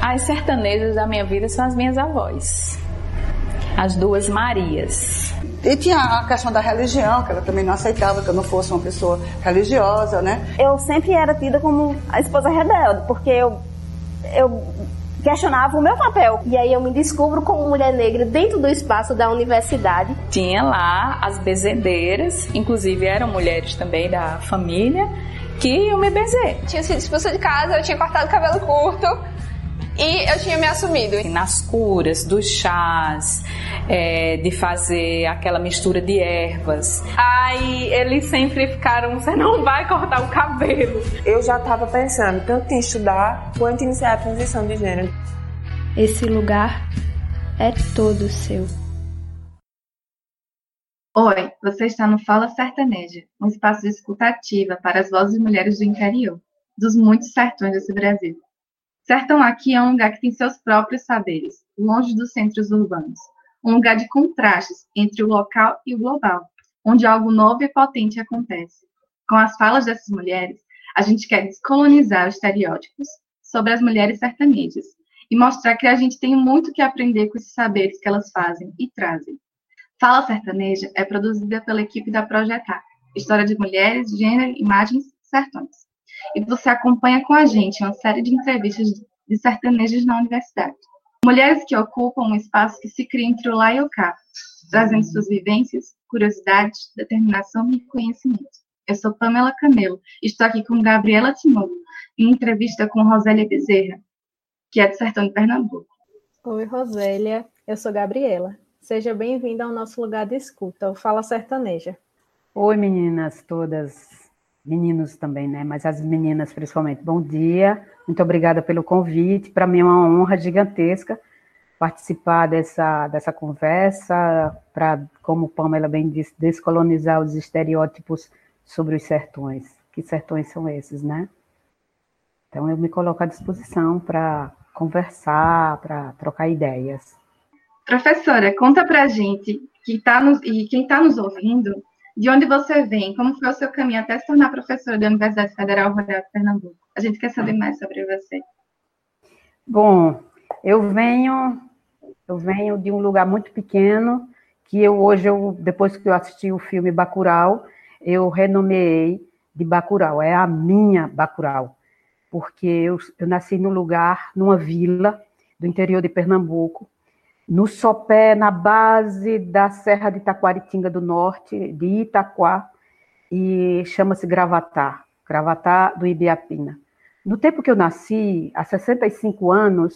As sertanejas da minha vida são as minhas avós. As duas Marias. E tinha a questão da religião, que ela também não aceitava que eu não fosse uma pessoa religiosa, né? Eu sempre era tida como a esposa rebelde, porque eu, eu questionava o meu papel. E aí eu me descubro como mulher negra dentro do espaço da universidade. Tinha lá as bezedeiras, inclusive eram mulheres também da família, que iam me benzer. Tinha sido expulsa de casa, eu tinha cortado o cabelo curto e eu tinha me assumido. Nas curas, dos chás, é, de fazer aquela mistura de ervas. Aí eles sempre ficaram, você não vai cortar o cabelo. Eu já estava pensando tanto em estudar quanto em iniciar a transição de gênero. Esse lugar é todo seu. Oi, você está no Fala Sertaneja, um espaço de escutativa para as vozes de mulheres do interior, dos muitos sertões desse Brasil. Sertão aqui é um lugar que tem seus próprios saberes, longe dos centros urbanos. Um lugar de contrastes entre o local e o global, onde algo novo e potente acontece. Com as falas dessas mulheres, a gente quer descolonizar os estereótipos sobre as mulheres sertanejas e mostrar que a gente tem muito que aprender com esses saberes que elas fazem e trazem. Fala Sertaneja é produzida pela equipe da Projetar, História de Mulheres, Gênero, Imagens, Sertões. E você acompanha com a gente uma série de entrevistas de sertanejos na universidade. Mulheres que ocupam um espaço que se cria entre o lá e o cá, trazendo suas vivências, curiosidades, determinação e conhecimento. Eu sou Pamela Camelo e estou aqui com Gabriela Timogo, em entrevista com Rosélia Bezerra, que é do Sertão de Pernambuco. Oi, Rosélia. Eu sou Gabriela. Seja bem-vinda ao nosso lugar de escuta, o Fala Sertaneja. Oi, meninas todas, meninos também, né? Mas as meninas principalmente. Bom dia, muito obrigada pelo convite. Para mim é uma honra gigantesca participar dessa, dessa conversa, para, como Pamela bem disse, descolonizar os estereótipos sobre os sertões. Que sertões são esses, né? Então eu me coloco à disposição para conversar, para trocar ideias. Professora, conta pra gente que tá nos, e quem está nos ouvindo, de onde você vem, como foi o seu caminho até se tornar professora da Universidade Federal Rural de Pernambuco. A gente quer saber mais sobre você. Bom, eu venho, eu venho de um lugar muito pequeno, que eu hoje, eu, depois que eu assisti o filme Bacurau, eu renomeei de Bacurau, é a minha Bacurau, porque eu, eu nasci num lugar, numa vila do interior de Pernambuco, no sopé, na base da Serra de Itaquaritinga do Norte, de Itaquá, e chama-se Gravatar, Gravatar do Ibiapina. No tempo que eu nasci, há 65 anos,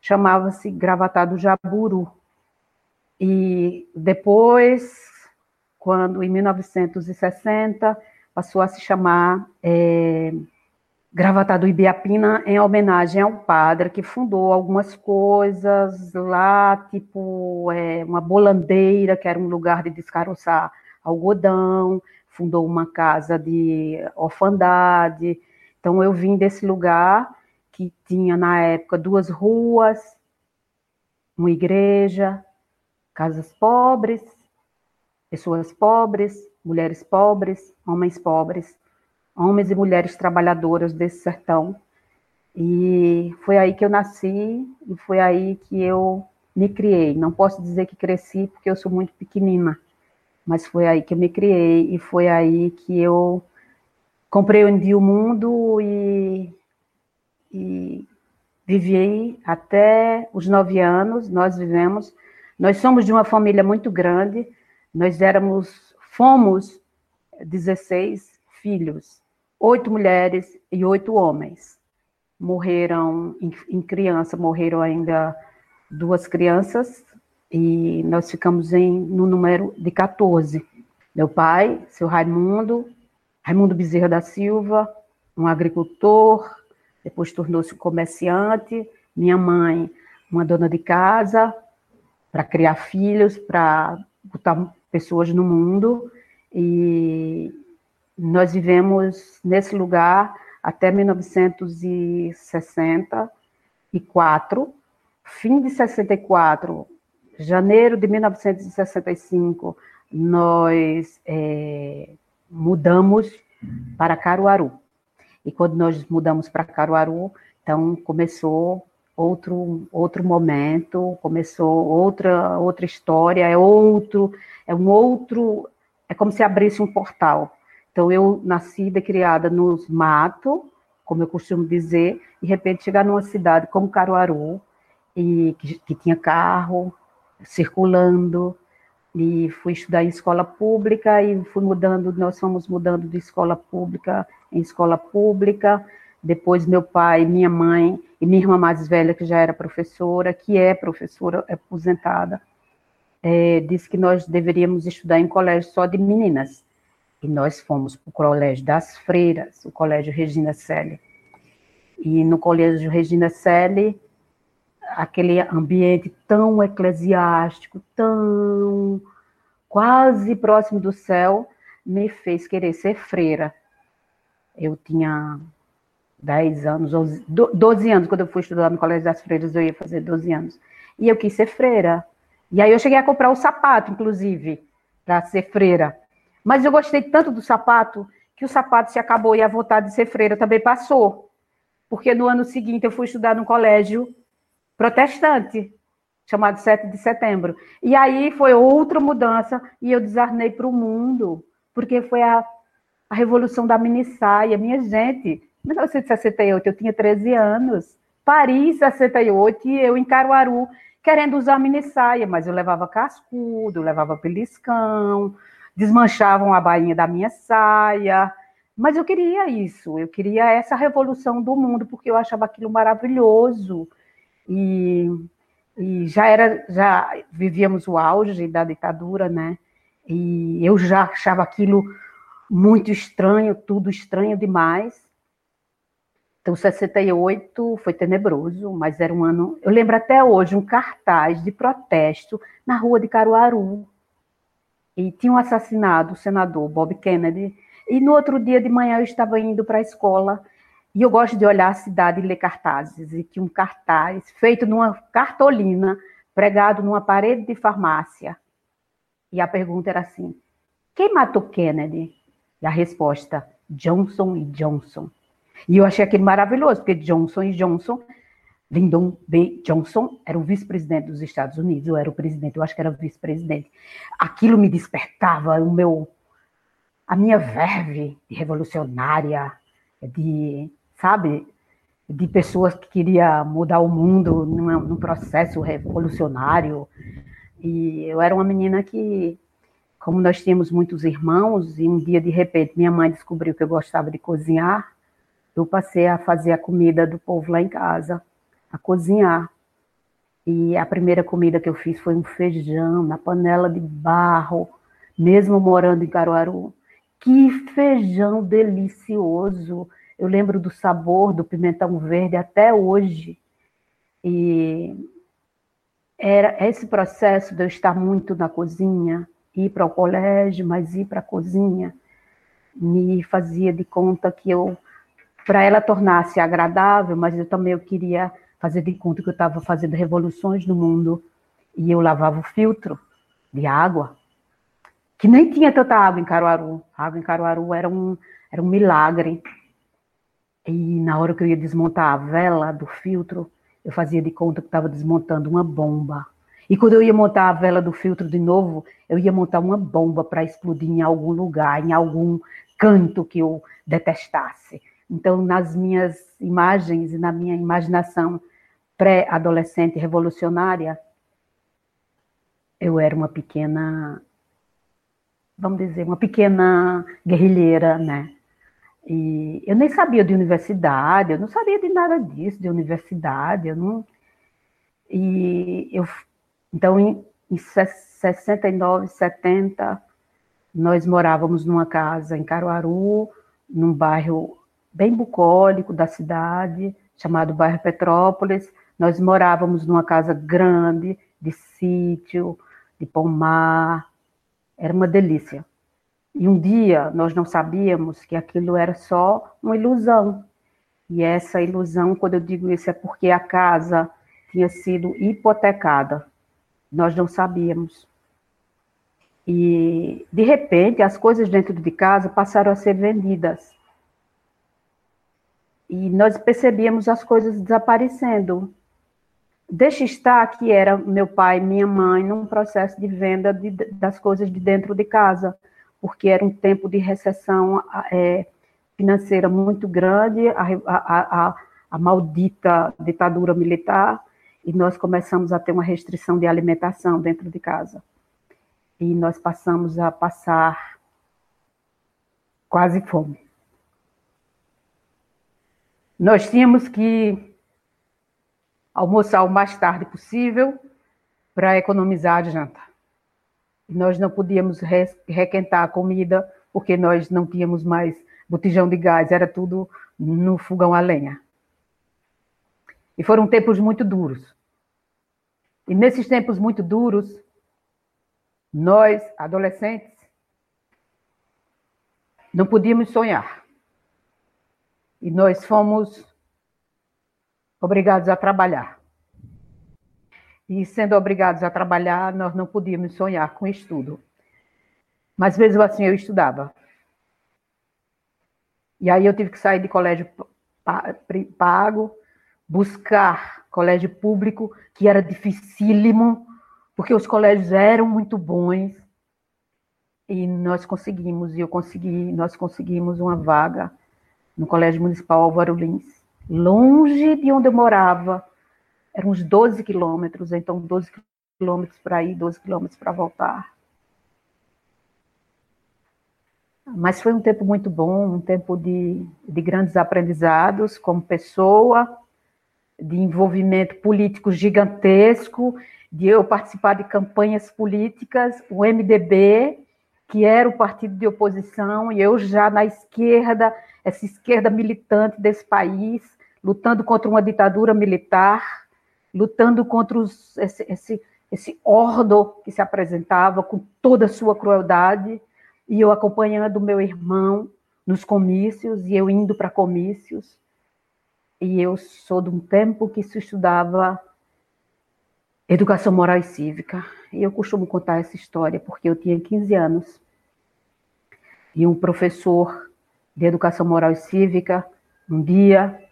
chamava-se Gravatar do Jaburu. E depois, quando em 1960, passou a se chamar é, Gravatar do Ibiapina em homenagem a um padre que fundou algumas coisas lá, tipo é, uma bolandeira, que era um lugar de descaroçar algodão, fundou uma casa de orfandade. Então eu vim desse lugar que tinha na época duas ruas, uma igreja, casas pobres, pessoas pobres, mulheres pobres, homens pobres homens e mulheres trabalhadoras desse sertão. E foi aí que eu nasci e foi aí que eu me criei. Não posso dizer que cresci porque eu sou muito pequenina, mas foi aí que eu me criei e foi aí que eu compreendi o mundo e, e vivi até os nove anos. Nós vivemos, nós somos de uma família muito grande. Nós éramos, fomos 16 filhos oito mulheres e oito homens. Morreram em, em, criança, morreram ainda duas crianças, e nós ficamos em, no número de 14. Meu pai, seu Raimundo, Raimundo Bezerra da Silva, um agricultor, depois tornou-se um comerciante, minha mãe, uma dona de casa, para criar filhos, para botar pessoas no mundo, e nós vivemos nesse lugar até 1964, fim de 64, janeiro de 1965, nós é, mudamos para Caruaru. E quando nós mudamos para Caruaru, então começou outro outro momento, começou outra outra história, é outro, é um outro, é como se abrisse um portal. Então eu nasci e criada nos matos, como eu costumo dizer, de repente chegar numa cidade como Caruaru, e que, que tinha carro circulando, e fui estudar em escola pública e fui mudando, nós fomos mudando de escola pública em escola pública. Depois meu pai, minha mãe e minha irmã mais velha, que já era professora, que é professora aposentada, é, disse que nós deveríamos estudar em colégio só de meninas. E nós fomos para o colégio das freiras, o colégio Regina Selle. E no colégio Regina Selle, aquele ambiente tão eclesiástico, tão quase próximo do céu, me fez querer ser freira. Eu tinha 10 anos, 12 anos, quando eu fui estudar no Colégio das Freiras, eu ia fazer 12 anos. E eu quis ser freira. E aí eu cheguei a comprar o sapato, inclusive, para ser freira. Mas eu gostei tanto do sapato que o sapato se acabou e a vontade de ser freira também passou. Porque no ano seguinte eu fui estudar no colégio protestante, chamado 7 de setembro. E aí foi outra mudança e eu desarnei para o mundo, porque foi a, a revolução da mini saia. Minha gente, 1968 eu tinha 13 anos, Paris 68 e eu em Caruaru querendo usar mini saia, mas eu levava cascudo, levava beliscão, desmanchavam a bainha da minha saia, mas eu queria isso, eu queria essa revolução do mundo, porque eu achava aquilo maravilhoso. E, e já era, já vivíamos o auge da ditadura, né? E eu já achava aquilo muito estranho, tudo estranho demais. Então, 68 foi tenebroso, mas era um ano. Eu lembro até hoje um cartaz de protesto na rua de Caruaru. E tinham assassinado o senador Bob Kennedy. E no outro dia de manhã eu estava indo para a escola e eu gosto de olhar a cidade e ler cartazes. E tinha um cartaz feito numa cartolina, pregado numa parede de farmácia. E a pergunta era assim: quem matou Kennedy? E a resposta: Johnson e Johnson. E eu achei aquilo maravilhoso, porque Johnson e Johnson, Lyndon B. Johnson era o vice-presidente dos Estados Unidos, eu era o presidente, eu acho que era vice-presidente. Aquilo me despertava o meu, a minha verve de revolucionária, de sabe? De pessoas que queria mudar o mundo num, num processo revolucionário. E eu era uma menina que, como nós tínhamos muitos irmãos, e um dia, de repente, minha mãe descobriu que eu gostava de cozinhar, eu passei a fazer a comida do povo lá em casa, a cozinhar. E a primeira comida que eu fiz foi um feijão na panela de barro, mesmo morando em Caruaru. Que feijão delicioso! Eu lembro do sabor do pimentão verde até hoje. E era esse processo de eu estar muito na cozinha, ir para o colégio, mas ir para a cozinha, me fazia de conta que eu, para ela tornar-se agradável, mas eu também eu queria fazer de conta que eu estava fazendo revoluções no mundo e eu lavava o filtro de água, que nem tinha tanta água em Caruaru. A água em Caruaru era um, era um milagre. E na hora que eu ia desmontar a vela do filtro, eu fazia de conta que estava desmontando uma bomba. E quando eu ia montar a vela do filtro de novo, eu ia montar uma bomba para explodir em algum lugar, em algum canto que eu detestasse. Então, nas minhas imagens e na minha imaginação pré-adolescente revolucionária, eu era uma pequena, vamos dizer, uma pequena guerrilheira, né? E eu nem sabia de universidade, eu não sabia de nada disso, de universidade, eu não. E eu, então, em, em 69, 70, nós morávamos numa casa em Caruaru, num bairro bem bucólico da cidade, chamado bairro Petrópolis. Nós morávamos numa casa grande, de sítio, de pomar. Era uma delícia. E um dia nós não sabíamos que aquilo era só uma ilusão. E essa ilusão, quando eu digo isso, é porque a casa tinha sido hipotecada. Nós não sabíamos. E, de repente, as coisas dentro de casa passaram a ser vendidas. E nós percebíamos as coisas desaparecendo. Deixa estar que era meu pai e minha mãe num processo de venda de, das coisas de dentro de casa, porque era um tempo de recessão é, financeira muito grande, a, a, a, a maldita ditadura militar, e nós começamos a ter uma restrição de alimentação dentro de casa. E nós passamos a passar quase fome. Nós tínhamos que almoçar o mais tarde possível para economizar a janta. Nós não podíamos requentar a comida porque nós não tínhamos mais botijão de gás, era tudo no fogão a lenha. E foram tempos muito duros. E nesses tempos muito duros, nós, adolescentes, não podíamos sonhar. E nós fomos obrigados a trabalhar. E sendo obrigados a trabalhar, nós não podíamos sonhar com estudo. Mas mesmo assim eu estudava. E aí eu tive que sair de colégio pago, buscar colégio público, que era dificílimo, porque os colégios eram muito bons. E nós conseguimos, e eu consegui, nós conseguimos uma vaga no Colégio Municipal Álvaro Lins, longe de onde eu morava, eram uns 12 quilômetros, então 12 quilômetros para ir, 12 quilômetros para voltar. Mas foi um tempo muito bom, um tempo de, de grandes aprendizados como pessoa, de envolvimento político gigantesco, de eu participar de campanhas políticas, o MDB, que era o partido de oposição, e eu já na esquerda, essa esquerda militante desse país, lutando contra uma ditadura militar, lutando contra os, esse, esse, esse ordo que se apresentava com toda a sua crueldade, e eu acompanhando meu irmão nos comícios, e eu indo para comícios, e eu sou de um tempo que se estudava educação moral e cívica, e eu costumo contar essa história porque eu tinha 15 anos, e um professor de educação moral e cívica, um dia,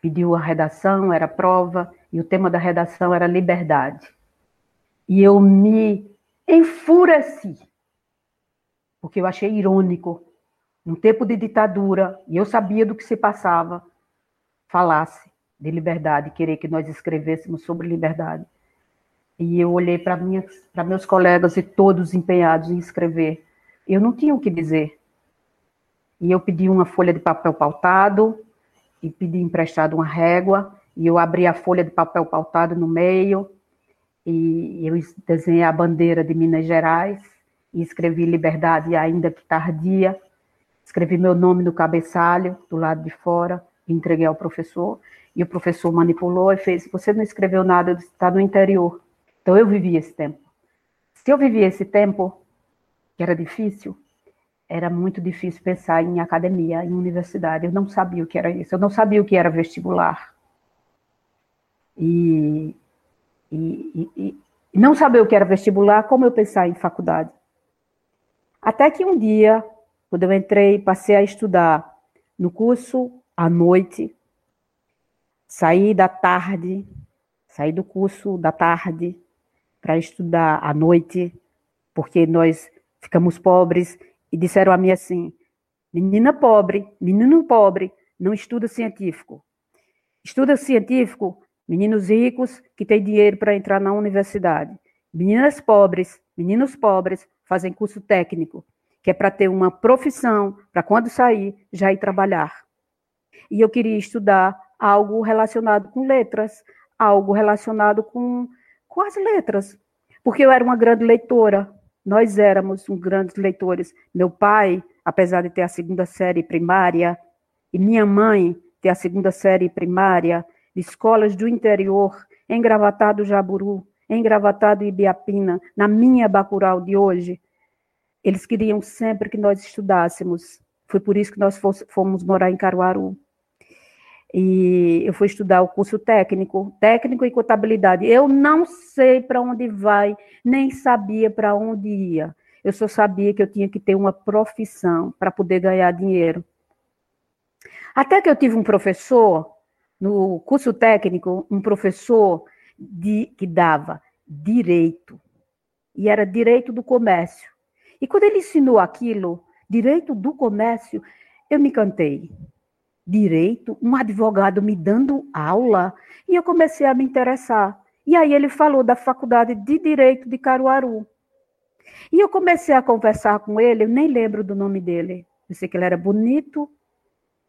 pediu a redação, era prova, e o tema da redação era liberdade. E eu me enfureci, porque eu achei irônico, num tempo de ditadura, e eu sabia do que se passava, falasse de liberdade, querer que nós escrevêssemos sobre liberdade. E eu olhei para meus colegas e todos empenhados em escrever. Eu não tinha o que dizer. E eu pedi uma folha de papel pautado, e pedi emprestado uma régua, e eu abri a folha de papel pautado no meio, e eu desenhei a bandeira de Minas Gerais, e escrevi liberdade ainda que tardia, escrevi meu nome no cabeçalho, do lado de fora, e entreguei ao professor, e o professor manipulou e fez, você não escreveu nada, está no interior. Então eu vivi esse tempo. Se eu vivi esse tempo, que era difícil, era muito difícil pensar em academia, em universidade. Eu não sabia o que era isso. Eu não sabia o que era vestibular. E, e, e, e não saber o que era vestibular, como eu pensar em faculdade. Até que um dia, quando eu entrei, passei a estudar no curso à noite, saí da tarde, saí do curso da tarde para estudar à noite, porque nós ficamos pobres e disseram a mim assim: menina pobre, menino pobre, não estuda científico. Estuda científico, meninos ricos que têm dinheiro para entrar na universidade. Meninas pobres, meninos pobres fazem curso técnico, que é para ter uma profissão, para quando sair, já ir trabalhar. E eu queria estudar algo relacionado com letras, algo relacionado com, com as letras, porque eu era uma grande leitora, nós éramos um grandes leitores. Meu pai, apesar de ter a segunda série primária, e minha mãe ter a segunda série primária, escolas do interior, em Gravatado Jaburu, em Gravatado Ibiapina, na minha Bacural de hoje, eles queriam sempre que nós estudássemos. Foi por isso que nós fomos morar em Caruaru. E eu fui estudar o curso técnico, técnico e contabilidade. Eu não sei para onde vai, nem sabia para onde ia. Eu só sabia que eu tinha que ter uma profissão para poder ganhar dinheiro. Até que eu tive um professor, no curso técnico, um professor de, que dava direito. E era direito do comércio. E quando ele ensinou aquilo, direito do comércio, eu me cantei. Direito, um advogado me dando aula, e eu comecei a me interessar. E aí ele falou da Faculdade de Direito de Caruaru. E eu comecei a conversar com ele, eu nem lembro do nome dele. Eu sei que ele era bonito,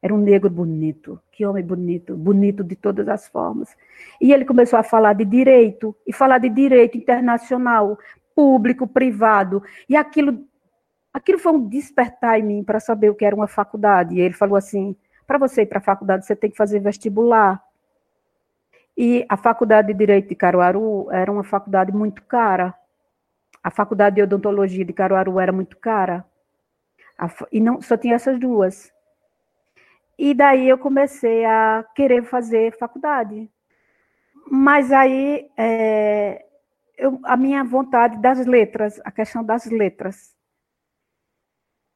era um negro bonito, que homem bonito, bonito de todas as formas. E ele começou a falar de direito, e falar de direito internacional, público, privado. E aquilo, aquilo foi um despertar em mim para saber o que era uma faculdade. E ele falou assim: para você ir para a faculdade, você tem que fazer vestibular. E a faculdade de Direito de Caruaru era uma faculdade muito cara. A faculdade de odontologia de Caruaru era muito cara. E não só tinha essas duas. E daí eu comecei a querer fazer faculdade. Mas aí é, eu, a minha vontade das letras, a questão das letras.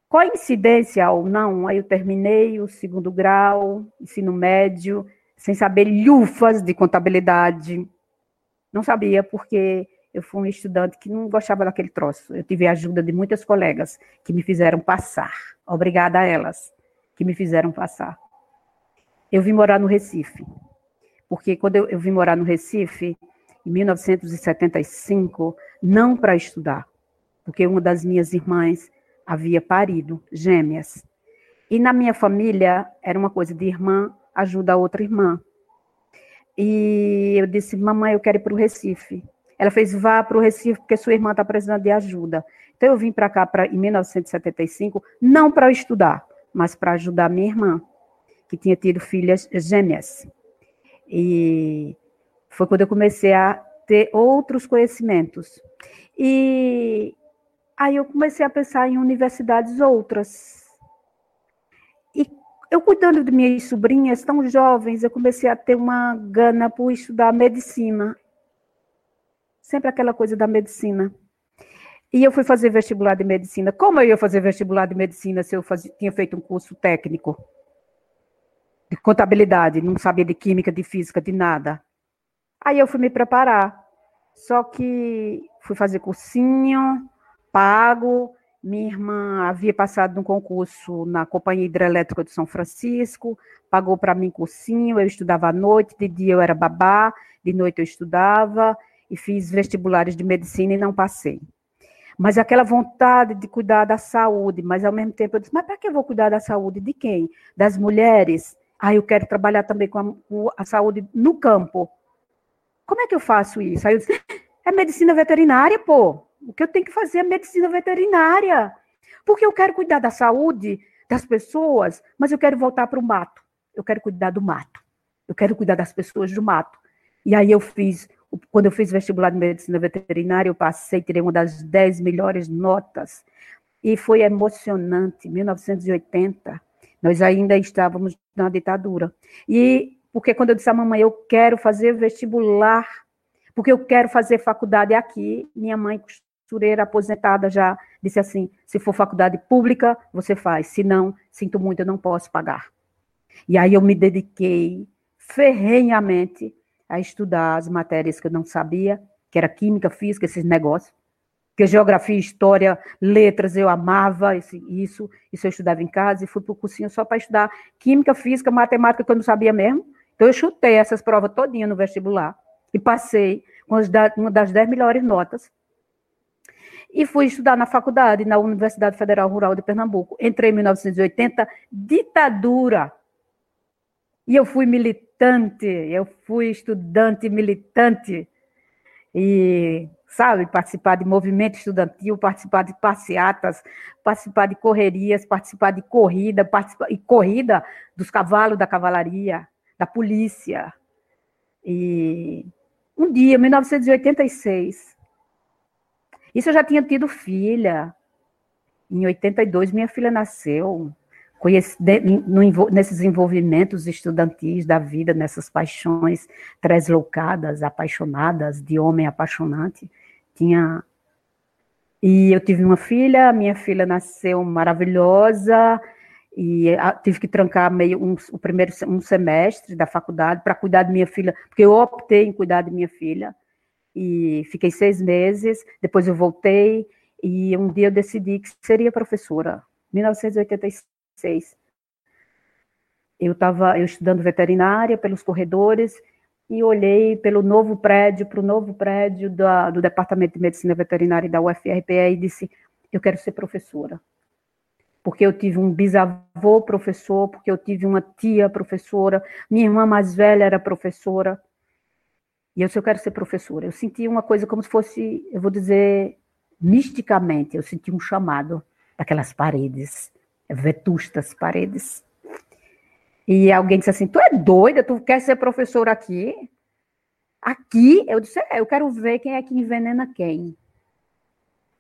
Coincidência ou não, aí eu terminei o segundo grau, ensino médio, sem saber lufas de contabilidade. Não sabia, porque eu fui um estudante que não gostava daquele troço. Eu tive a ajuda de muitas colegas que me fizeram passar. Obrigada a elas que me fizeram passar. Eu vim morar no Recife, porque quando eu, eu vim morar no Recife, em 1975, não para estudar, porque uma das minhas irmãs havia parido gêmeas. E na minha família era uma coisa de irmã ajuda a outra irmã. E eu disse, mamãe, eu quero ir para o Recife. Ela fez, vá para o Recife, porque sua irmã está precisando de ajuda. Então eu vim para cá pra, em 1975, não para estudar, mas para ajudar minha irmã, que tinha tido filhas gêmeas. E foi quando eu comecei a ter outros conhecimentos. E aí eu comecei a pensar em universidades outras. E eu cuidando de minhas sobrinhas tão jovens, eu comecei a ter uma gana por estudar medicina. Sempre aquela coisa da medicina. E eu fui fazer vestibular de medicina. Como eu ia fazer vestibular de medicina se eu fazia, tinha feito um curso técnico? De contabilidade, não sabia de química, de física, de nada. Aí eu fui me preparar. Só que fui fazer cursinho, pago. Minha irmã havia passado num concurso na Companhia Hidrelétrica de São Francisco, pagou para mim cursinho, eu estudava à noite, de dia eu era babá, de noite eu estudava, e fiz vestibulares de medicina e não passei. Mas aquela vontade de cuidar da saúde, mas ao mesmo tempo eu disse, mas para que eu vou cuidar da saúde de quem? Das mulheres? Ah, eu quero trabalhar também com a, com a saúde no campo. Como é que eu faço isso? Aí eu disse, é medicina veterinária, pô. Que eu tenho que fazer é medicina veterinária. Porque eu quero cuidar da saúde das pessoas, mas eu quero voltar para o mato. Eu quero cuidar do mato. Eu quero cuidar das pessoas do mato. E aí eu fiz quando eu fiz vestibular de medicina veterinária, eu passei, tirei uma das dez melhores notas. E foi emocionante, 1980. Nós ainda estávamos na ditadura. E porque quando eu disse à mamãe, eu quero fazer vestibular, porque eu quero fazer faculdade aqui, minha mãe, costureira aposentada, já disse assim: se for faculdade pública, você faz, se não, sinto muito, eu não posso pagar. E aí eu me dediquei ferrenhamente a estudar as matérias que eu não sabia, que era química, física, esses negócios. Que geografia, história, letras, eu amava esse, isso. Isso eu estudava em casa e fui para o cursinho só para estudar química, física, matemática, que eu não sabia mesmo. Então eu chutei essas provas todinha no vestibular e passei com uma das dez melhores notas. E fui estudar na faculdade, na Universidade Federal Rural de Pernambuco. Entrei em 1980, ditadura. E eu fui militante, eu fui estudante militante. E, sabe, participar de movimento estudantil, participar de passeatas, participar de correrias, participar de corrida, participar, e corrida dos cavalos da cavalaria, da polícia. E um dia, 1986, isso eu já tinha tido filha. Em 82, minha filha nasceu conheci, no, nesses envolvimentos estudantis da vida, nessas paixões tresloucadas, apaixonadas, de homem apaixonante. Tinha. E eu tive uma filha, minha filha nasceu maravilhosa, e tive que trancar meio um, o primeiro um semestre da faculdade para cuidar de minha filha, porque eu optei em cuidar de minha filha e fiquei seis meses. Depois eu voltei e um dia eu decidi que seria professora. 1986. Eu estava eu estudando veterinária pelos corredores e olhei pelo novo prédio, para o novo prédio da, do Departamento de Medicina Veterinária da UFRPE e disse: Eu quero ser professora. Porque eu tive um bisavô professor, porque eu tive uma tia professora, minha irmã mais velha era professora. E eu disse: Eu quero ser professora. Eu senti uma coisa como se fosse, eu vou dizer, misticamente, eu senti um chamado daquelas paredes, vetustas paredes. E alguém disse assim: Tu é doida? Tu quer ser professora aqui? Aqui? Eu disse: É, eu quero ver quem é que envenena quem.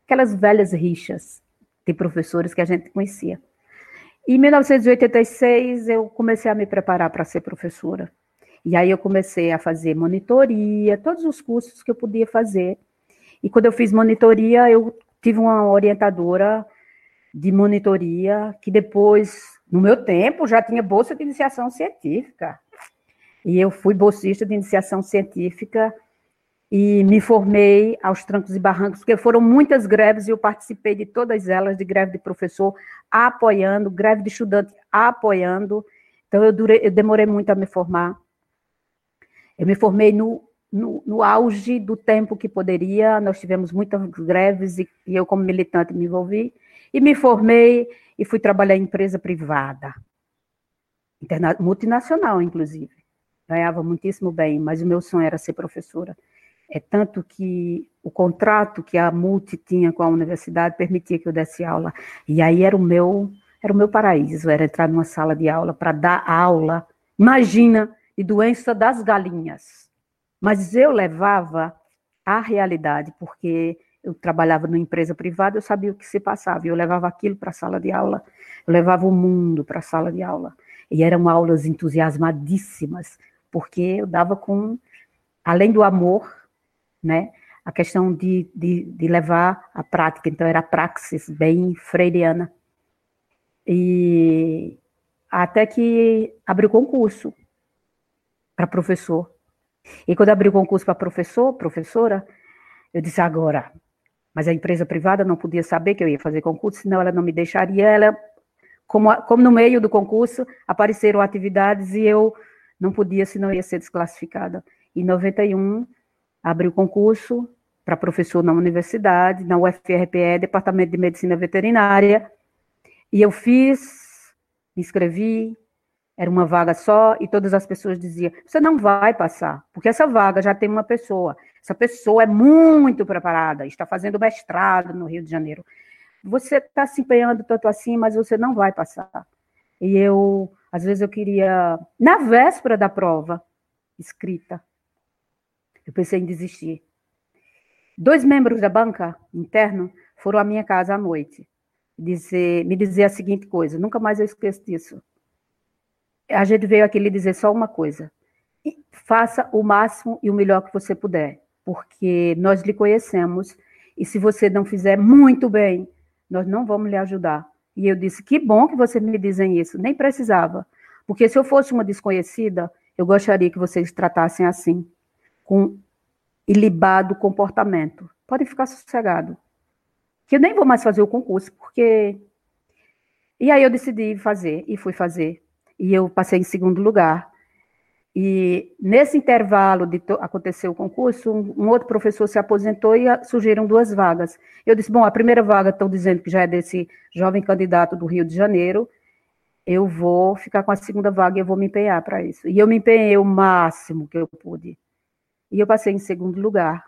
Aquelas velhas rixas de professores que a gente conhecia. Em 1986, eu comecei a me preparar para ser professora. E aí eu comecei a fazer monitoria, todos os cursos que eu podia fazer. E quando eu fiz monitoria, eu tive uma orientadora de monitoria que depois no meu tempo, já tinha bolsa de iniciação científica. E eu fui bolsista de iniciação científica e me formei aos trancos e barrancos, porque foram muitas greves e eu participei de todas elas, de greve de professor, apoiando, greve de estudante, apoiando. Então, eu, durei, eu demorei muito a me formar. Eu me formei no, no, no, auge do tempo que poderia, nós tivemos muitas greves e, e eu, como militante, me envolvi. E me formei e fui trabalhar em empresa privada, multinacional, inclusive. Ganhava muitíssimo bem, mas o meu sonho era ser professora. É tanto que o contrato que a Multi tinha com a universidade permitia que eu desse aula. E aí era o meu, era o meu paraíso, era entrar numa sala de aula para dar aula. Imagina, de doença das galinhas. Mas eu levava a realidade, porque eu trabalhava numa empresa privada, eu sabia o que se passava, eu levava aquilo para a sala de aula, eu levava o mundo para a sala de aula. E eram aulas entusiasmadíssimas, porque eu dava com, além do amor, né, a questão de, de, de levar a prática, então era a praxis bem freiriana. E até que abriu concurso para professor. E quando abriu concurso para professor, professora, eu disse, agora, mas a empresa privada não podia saber que eu ia fazer concurso, senão ela não me deixaria. Ela, como, como no meio do concurso, apareceram atividades e eu não podia, senão ia ser desclassificada. Em 91, abri o concurso para professor na universidade, na UFRPE, Departamento de Medicina Veterinária, e eu fiz, me inscrevi, era uma vaga só, e todas as pessoas diziam: você não vai passar, porque essa vaga já tem uma pessoa. Essa pessoa é muito preparada, está fazendo mestrado no Rio de Janeiro. Você está se empenhando tanto assim, mas você não vai passar. E eu, às vezes, eu queria, na véspera da prova escrita, eu pensei em desistir. Dois membros da banca interno foram à minha casa à noite dizer, me dizer a seguinte coisa, nunca mais eu esqueço disso. A gente veio aqui lhe dizer só uma coisa: faça o máximo e o melhor que você puder porque nós lhe conhecemos e se você não fizer muito bem, nós não vamos lhe ajudar. E eu disse: que bom que você me dizem isso, nem precisava, porque se eu fosse uma desconhecida, eu gostaria que vocês tratassem assim, com ilibado comportamento. Pode ficar sossegado. Que eu nem vou mais fazer o concurso, porque. E aí eu decidi fazer, e fui fazer. E eu passei em segundo lugar. E nesse intervalo de acontecer o concurso, um, um, outro professor se aposentou e surgiram duas vagas. Eu disse: bom, a primeira vaga estão dizendo que já é desse jovem candidato do Rio de Janeiro. Eu vou ficar com a segunda vaga e eu vou me empenhar para isso. E eu me empenhei o máximo que eu pude. E eu passei em segundo lugar.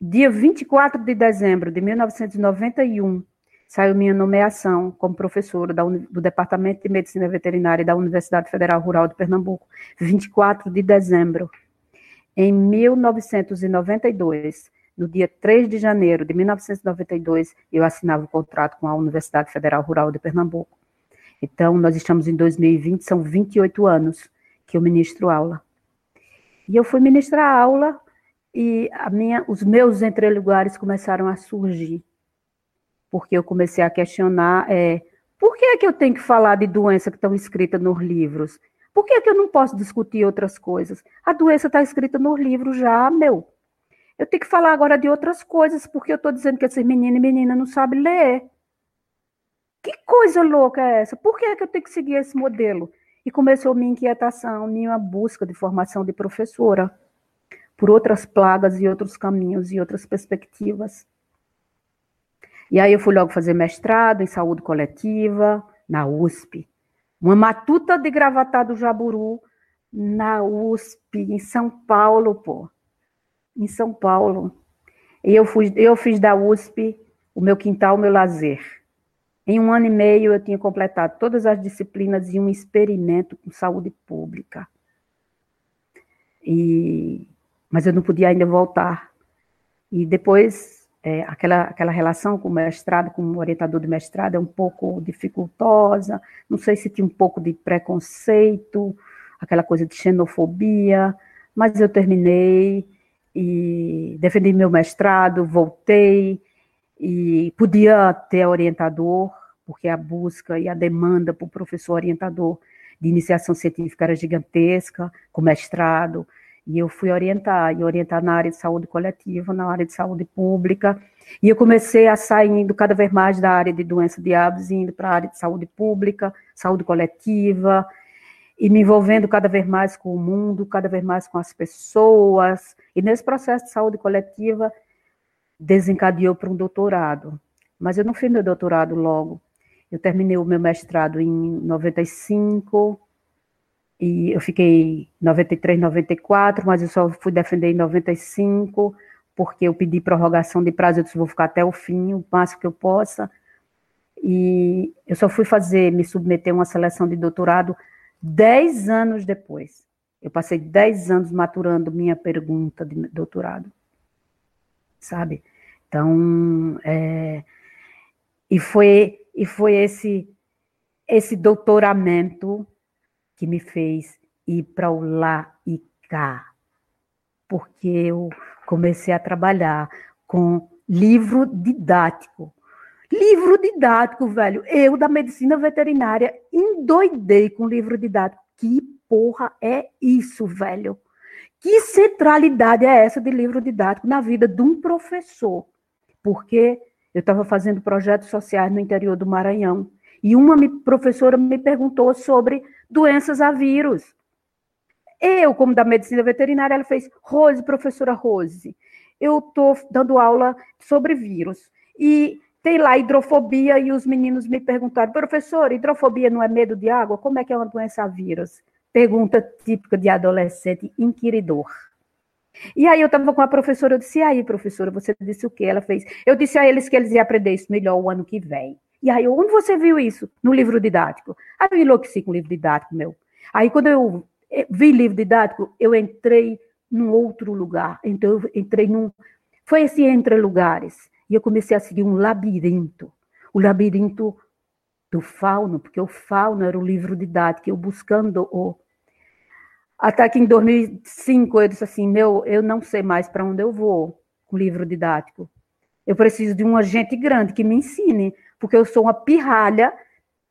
Dia 24 de dezembro de 1991, saiu minha nomeação como professora do Departamento de Medicina Veterinária da Universidade Federal Rural de Pernambuco, 24 de dezembro. Em 1992, no dia 3 de janeiro de 1992, eu assinava o contrato com a Universidade Federal Rural de Pernambuco. Então, nós estamos em 2020, são 28 anos que eu ministro aula. E eu fui ministrar aula e minha, os meus entrelugares começaram a surgir porque eu comecei a questionar é, Por que é que eu tenho que falar de doença que estão escritas nos livros? Por que é que eu não posso discutir outras coisas? A doença está escrita nos livros já, meu. Eu tenho que falar agora de outras coisas, porque eu estou dizendo que esses meninos e meninas não sabem ler. Que coisa louca é essa? Por que, é que eu tenho que seguir esse modelo? E começou minha inquietação, minha busca de formação de professora, por outras plagas e outros caminhos e outras perspectivas. E aí eu fui logo fazer mestrado em saúde coletiva, na USP. Uma matuta de gravatar do Jaburu, na USP, em São Paulo, pô em São Paulo. E eu, fui, eu fiz da USP o meu quintal, o meu lazer. Em um ano e meio eu tinha completado todas as disciplinas e um experimento com saúde pública. E, mas eu não podia ainda voltar. E depois, é, aquela, aquela relação com o mestrado, com o orientador de mestrado, é um pouco dificultosa. Não sei se tinha um pouco de preconceito, aquela coisa de xenofobia, mas eu terminei e defendi meu mestrado, voltei e podia ter orientador, porque a busca e a demanda por professor orientador de iniciação científica era gigantesca, com mestrado, e eu fui orientar, e orientar na área de saúde coletiva, na área de saúde pública, e eu comecei a sair cada vez mais da área de doença de hábitos, indo para a área de saúde pública, saúde coletiva, e me envolvendo cada vez mais com o mundo, cada vez mais com as pessoas. E nesse processo de saúde coletiva, desencadeou para um doutorado. Mas eu não fiz meu doutorado logo. Eu terminei o meu mestrado em 95, e eu fiquei 93, 94, mas eu só fui defender em 95, porque eu pedi prorrogação de prazo, eu disse, vou ficar até o fim, o máximo que eu possa. E eu só fui fazer, me submeter a uma seleção de doutorado Dez anos depois, eu passei dez anos maturando minha pergunta de doutorado, sabe? Então, é, e foi e foi esse esse doutoramento que me fez ir para o lá e cá, porque eu comecei a trabalhar com livro didático, Livro didático, velho. Eu, da medicina veterinária, endoidei com livro didático. Que porra é isso, velho? Que centralidade é essa de livro didático na vida de um professor? Porque eu estava fazendo projetos sociais no interior do Maranhão e uma professora me perguntou sobre doenças a vírus. Eu, como da medicina veterinária, ela fez, Rose, professora Rose, eu estou dando aula sobre vírus. E tem lá hidrofobia e os meninos me perguntaram, professor, hidrofobia não é medo de água? Como é que é uma doença a vírus? Pergunta típica de adolescente inquiridor. E aí eu estava com a professora, eu disse, e aí, professora, você disse o quê? Ela fez, eu disse a eles que eles iam aprender isso melhor o ano que vem. E aí, onde você viu isso? No livro didático. Aí eu enlouqueci com o livro didático, meu. Aí quando eu eh, vi livro didático, eu entrei num outro lugar. Então eu entrei num... Foi esse entre lugares. E eu comecei a seguir um labirinto. O labirinto do fauno, porque o fauno era o livro didático, eu buscando o. Até que em 2005 eu disse assim: meu, eu não sei mais para onde eu vou com o livro didático. Eu preciso de um agente grande que me ensine, porque eu sou uma pirralha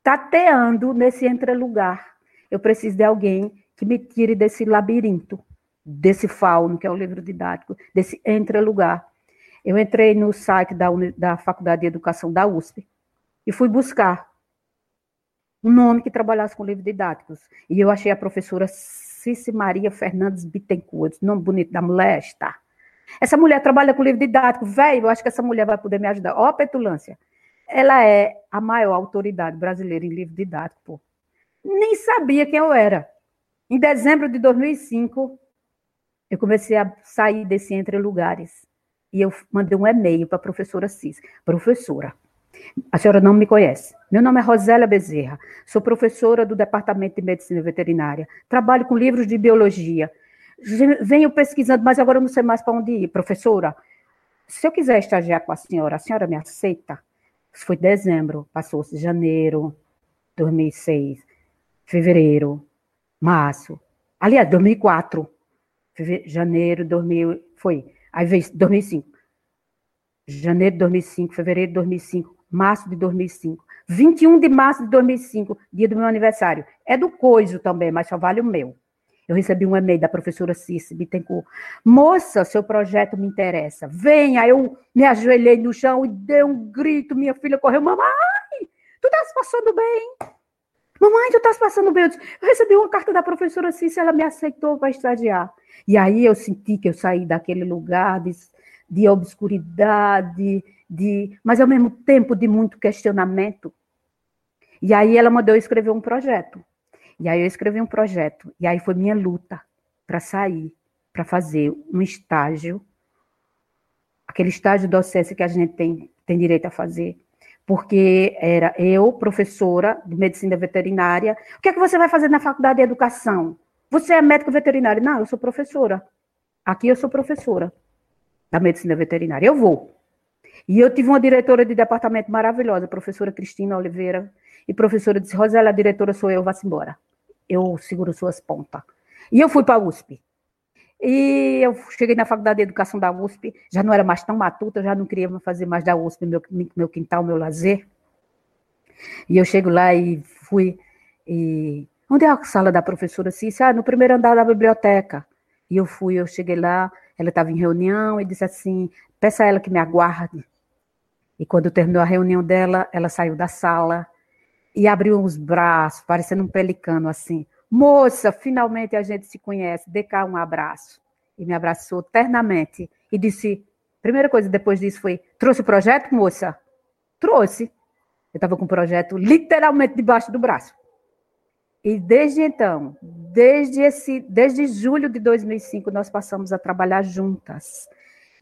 tateando nesse entrelugar. Eu preciso de alguém que me tire desse labirinto, desse fauno, que é o livro didático, desse entrelugar. Eu entrei no site da, da Faculdade de Educação da USP e fui buscar um nome que trabalhasse com livros didáticos. E eu achei a professora Cici Maria Fernandes Bittencourt, nome bonito da mulher, está. Essa mulher trabalha com livro didático, velho, eu acho que essa mulher vai poder me ajudar. Ó, oh, petulância. Ela é a maior autoridade brasileira em livro didático, pô. Nem sabia quem eu era. Em dezembro de 2005, eu comecei a sair desse entre lugares. E eu mandei um e-mail para a professora Cis. Professora, a senhora não me conhece. Meu nome é Rosélia Bezerra. Sou professora do Departamento de Medicina Veterinária. Trabalho com livros de biologia. Venho pesquisando, mas agora eu não sei mais para onde ir. Professora, se eu quiser estagiar com a senhora, a senhora me aceita? Isso foi dezembro, passou-se janeiro, 2006, fevereiro, março. Aliás, 2004. janeiro, 2000, foi Aí veio 2005. Janeiro de 2005, fevereiro de 2005, março de 2005. 21 de março de 2005, dia do meu aniversário. É do Coiso também, mas só vale o meu. Eu recebi um e-mail da professora Cici Bittencourt. Moça, seu projeto me interessa. Venha. Eu me ajoelhei no chão e dei um grito. Minha filha correu. Mamãe, tu estás passando bem? Mamãe, tu estás passando bem? Eu, disse, eu recebi uma carta da professora Cici, ela me aceitou para estagiar. E aí eu senti que eu saí daquele lugar de, de obscuridade, de, mas ao mesmo tempo de muito questionamento. E aí ela mandou eu escrever um projeto. E aí eu escrevi um projeto. E aí foi minha luta para sair, para fazer um estágio, aquele estágio docência que a gente tem, tem direito a fazer. Porque era eu, professora de medicina veterinária. O que é que você vai fazer na faculdade de educação? Você é médico veterinário? Não, eu sou professora. Aqui eu sou professora da medicina veterinária. Eu vou. E eu tive uma diretora de departamento maravilhosa, a professora Cristina Oliveira, e professora disse, Rosela, a diretora sou eu, vá-se embora. Eu seguro suas pontas. E eu fui para a USP. E eu cheguei na faculdade de educação da USP, já não era mais tão matuta, já não queria fazer mais da USP meu, meu quintal, meu lazer. E eu chego lá e fui. E, onde é a sala da professora Cícia? Ah, no primeiro andar da biblioteca. E eu fui, eu cheguei lá, ela estava em reunião e disse assim: peça a ela que me aguarde. E quando terminou a reunião dela, ela saiu da sala e abriu os braços, parecendo um pelicano assim. Moça, finalmente a gente se conhece, dê cá um abraço. E me abraçou ternamente e disse: primeira coisa depois disso foi: trouxe o projeto, moça? Trouxe. Eu estava com o projeto literalmente debaixo do braço. E desde então, desde esse, desde julho de 2005, nós passamos a trabalhar juntas.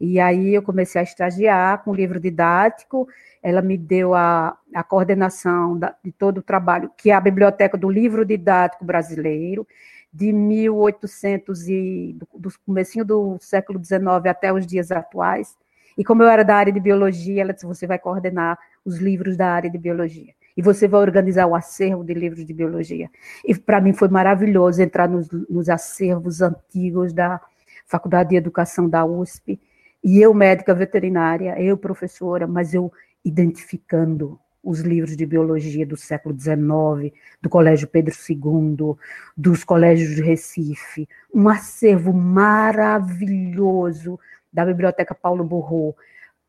E aí eu comecei a estagiar com livro didático, ela me deu a, a coordenação da, de todo o trabalho, que é a Biblioteca do Livro Didático Brasileiro, de 1800 e do, do comecinho do século XIX até os dias atuais. E como eu era da área de biologia, ela disse: você vai coordenar os livros da área de biologia. E você vai organizar o acervo de livros de biologia. E para mim foi maravilhoso entrar nos, nos acervos antigos da Faculdade de Educação da USP e eu, médica veterinária, eu, professora, mas eu identificando os livros de biologia do século XIX, do Colégio Pedro II, dos colégios de Recife, um acervo maravilhoso da Biblioteca Paulo Borro.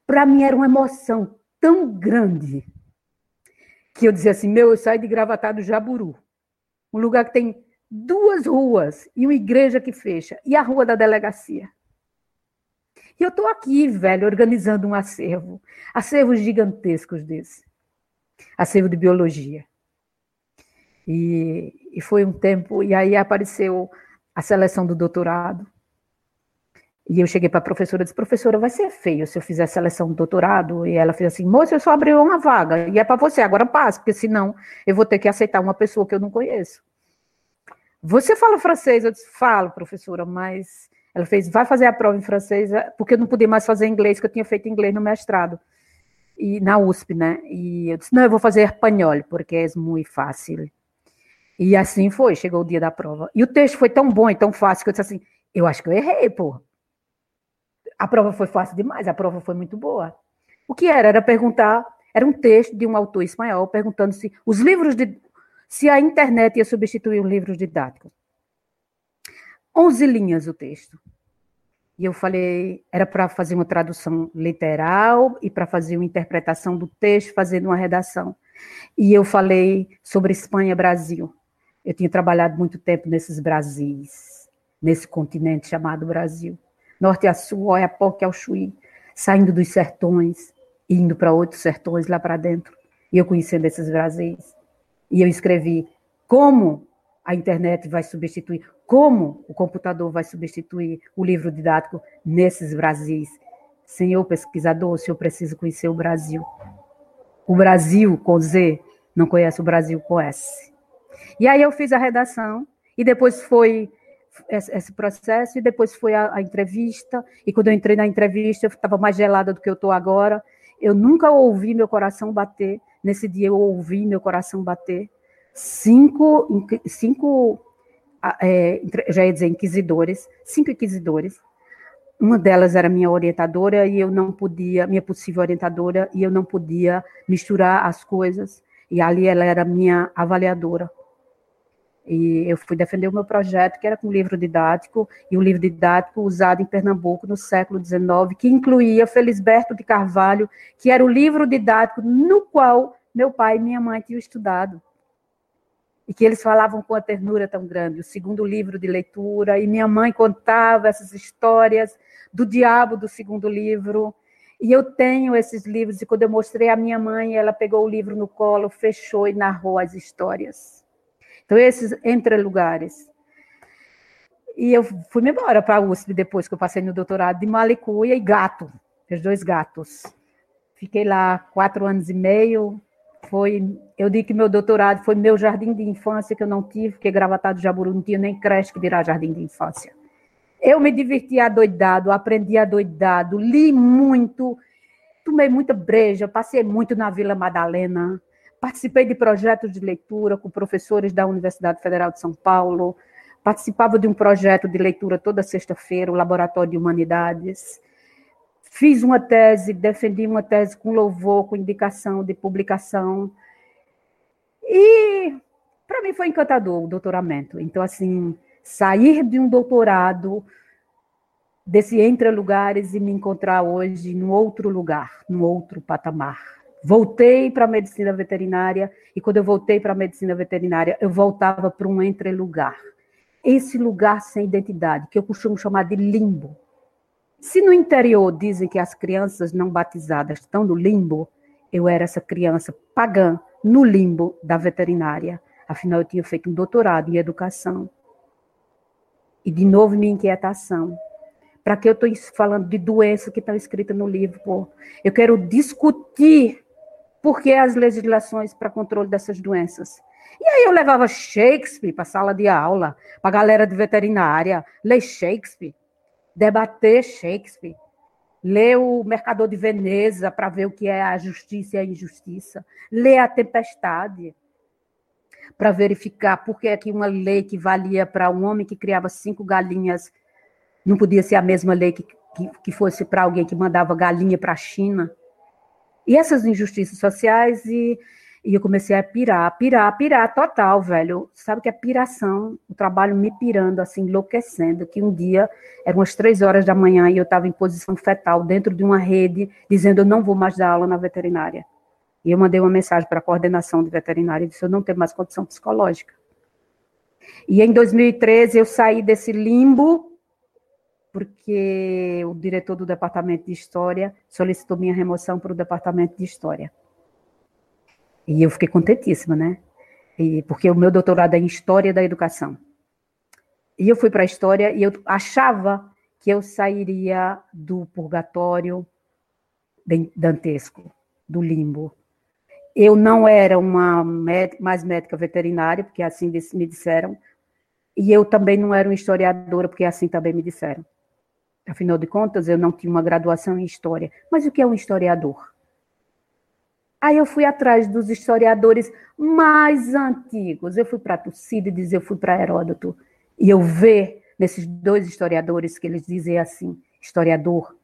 Para mim era uma emoção tão grande que eu dizia assim: meu, eu saio de Gravatá do Jaburu, um lugar que tem duas ruas e uma igreja que fecha, e a rua da delegacia. E eu estou aqui, velho, organizando um acervo, acervos gigantescos desse, acervo de biologia. E, e foi um tempo, e aí apareceu a seleção do doutorado. E eu cheguei para a professora e disse: professora, vai ser feio se eu fizer seleção do doutorado. E ela fez assim: moça, eu só abri uma vaga, e é para você, agora passa, porque senão eu vou ter que aceitar uma pessoa que eu não conheço. Você fala francês? Eu disse: falo, professora, mas ela fez, vai fazer a prova em francês, é, porque eu não podia mais fazer inglês, que eu tinha feito inglês no mestrado, e na USP, né? E eu disse, não, eu vou fazer espanhol, porque é muito fácil. E assim foi, chegou o dia da prova. E o texto foi tão bom e tão fácil que eu disse assim, eu acho que eu errei, pô. A prova foi fácil demais, a prova foi muito boa. O que era? Era perguntar, era um texto de um autor espanhol perguntando se os livros de se a internet ia substituir os livros didáticos. 11 linhas o texto. E eu falei, era para fazer uma tradução literal e para fazer uma interpretação do texto, fazendo uma redação. E eu falei sobre Espanha Brasil. Eu tinha trabalhado muito tempo nesses Brasis, nesse continente chamado Brasil. Norte a sul, Oiapoque ao Chuí, saindo dos sertões, indo para outros sertões lá para dentro. E eu conhecendo esses Brasis. E eu escrevi como a internet vai substituir, como o computador vai substituir o livro didático nesses Brasis. Senhor pesquisador, o senhor precisa conhecer o Brasil. O Brasil com Z não conhece o Brasil com S. E aí eu fiz a redação, e depois foi esse processo, e depois foi a, a entrevista, e quando eu entrei na entrevista, eu estava mais gelada do que eu estou agora. Eu nunca ouvi meu coração bater. Nesse dia eu ouvi meu coração bater. Cinco, cinco é, já ia dizer inquisidores, cinco inquisidores. Uma delas era minha orientadora e eu não podia, minha possível orientadora, e eu não podia misturar as coisas. e ali ela era minha avaliadora. E eu fui defender o meu projeto, que era com livro didático, e o livro didático usado em Pernambuco no século XIX, que incluía Felisberto de Carvalho, que era o livro didático no qual meu pai e minha mãe tinham estudado. E que eles falavam com a ternura tão grande, o segundo livro de leitura, e minha mãe contava essas histórias do diabo do segundo livro. E eu tenho esses livros, e quando eu mostrei à minha mãe, ela pegou o livro no colo, fechou e narrou as histórias. Então, esses entre lugares. E eu fui embora para a USP depois que eu passei no doutorado de Malicuia e Gato, os dois gatos. Fiquei lá quatro anos e meio. Foi, eu digo que meu doutorado foi meu jardim de infância que eu não tive, porque Gravatado Jaburu não tinha nem creche que dirá jardim de infância. Eu me diverti adoidado, aprendi adoidado, li muito, tomei muita breja, passei muito na Vila Madalena, Participei de projetos de leitura com professores da Universidade Federal de São Paulo. Participava de um projeto de leitura toda sexta-feira, o Laboratório de Humanidades. Fiz uma tese, defendi uma tese com louvor, com indicação de publicação. E para mim foi encantador o doutoramento. Então, assim, sair de um doutorado desse entre lugares e me encontrar hoje em outro lugar, num outro patamar. Voltei para a medicina veterinária e quando eu voltei para a medicina veterinária, eu voltava para um entre-lugar. Esse lugar sem identidade, que eu costumo chamar de limbo. Se no interior dizem que as crianças não batizadas estão no limbo, eu era essa criança pagã no limbo da veterinária. Afinal, eu tinha feito um doutorado em educação. E, de novo, minha inquietação. Para que eu estou falando de doenças que estão escritas no livro? Pô? Eu quero discutir por que as legislações para controle dessas doenças. E aí eu levava Shakespeare para a sala de aula, para a galera de veterinária, ler Shakespeare, debater Shakespeare, ler o Mercador de Veneza para ver o que é a justiça e a injustiça, ler a Tempestade para verificar por que é que uma lei que valia para um homem que criava cinco galinhas não podia ser a mesma lei que, que, que fosse para alguém que mandava galinha para a China. E essas injustiças sociais, e, e eu comecei a pirar, pirar, pirar total, velho. Sabe que é piração, o trabalho me pirando, assim, enlouquecendo, que um dia, eram umas três horas da manhã, e eu estava em posição fetal, dentro de uma rede, dizendo, eu não vou mais dar aula na veterinária. E eu mandei uma mensagem para a coordenação de veterinária e disse, eu não tenho mais condição psicológica. E em 2013 eu saí desse limbo porque o diretor do departamento de História solicitou minha remoção para o departamento de História. E eu fiquei contentíssima, né? E, porque o meu doutorado é em História da Educação. E eu fui para a História e eu achava que eu sairia do purgatório dantesco, do limbo. Eu não era uma mais médica veterinária, porque assim me disseram, e eu também não era uma historiadora, porque assim também me disseram. Afinal de contas, eu não tinha uma graduação em história. Mas o que é um historiador? Aí eu fui atrás dos historiadores mais antigos. Eu fui para Tucídides, eu fui para Heródoto. E eu ver nesses dois historiadores que eles dizem assim: historiador,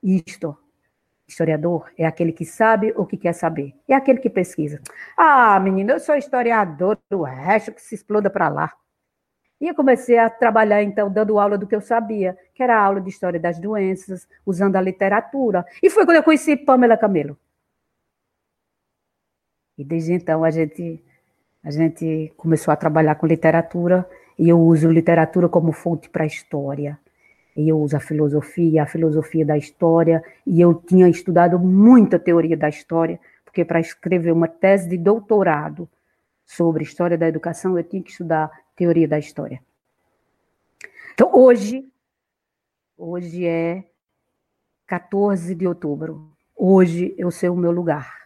isto. Historiador é aquele que sabe ou que quer saber. É aquele que pesquisa. Ah, menina, eu sou historiador, o resto que se exploda para lá. E eu comecei a trabalhar, então, dando aula do que eu sabia, que era a aula de história das doenças, usando a literatura. E foi quando eu conheci Pamela Camelo. E desde então a gente, a gente começou a trabalhar com literatura, e eu uso literatura como fonte para a história. E eu uso a filosofia, a filosofia da história, e eu tinha estudado muita teoria da história, porque para escrever uma tese de doutorado sobre história da educação, eu tinha que estudar teoria da história. Então, hoje, hoje é 14 de outubro. Hoje eu sei o meu lugar.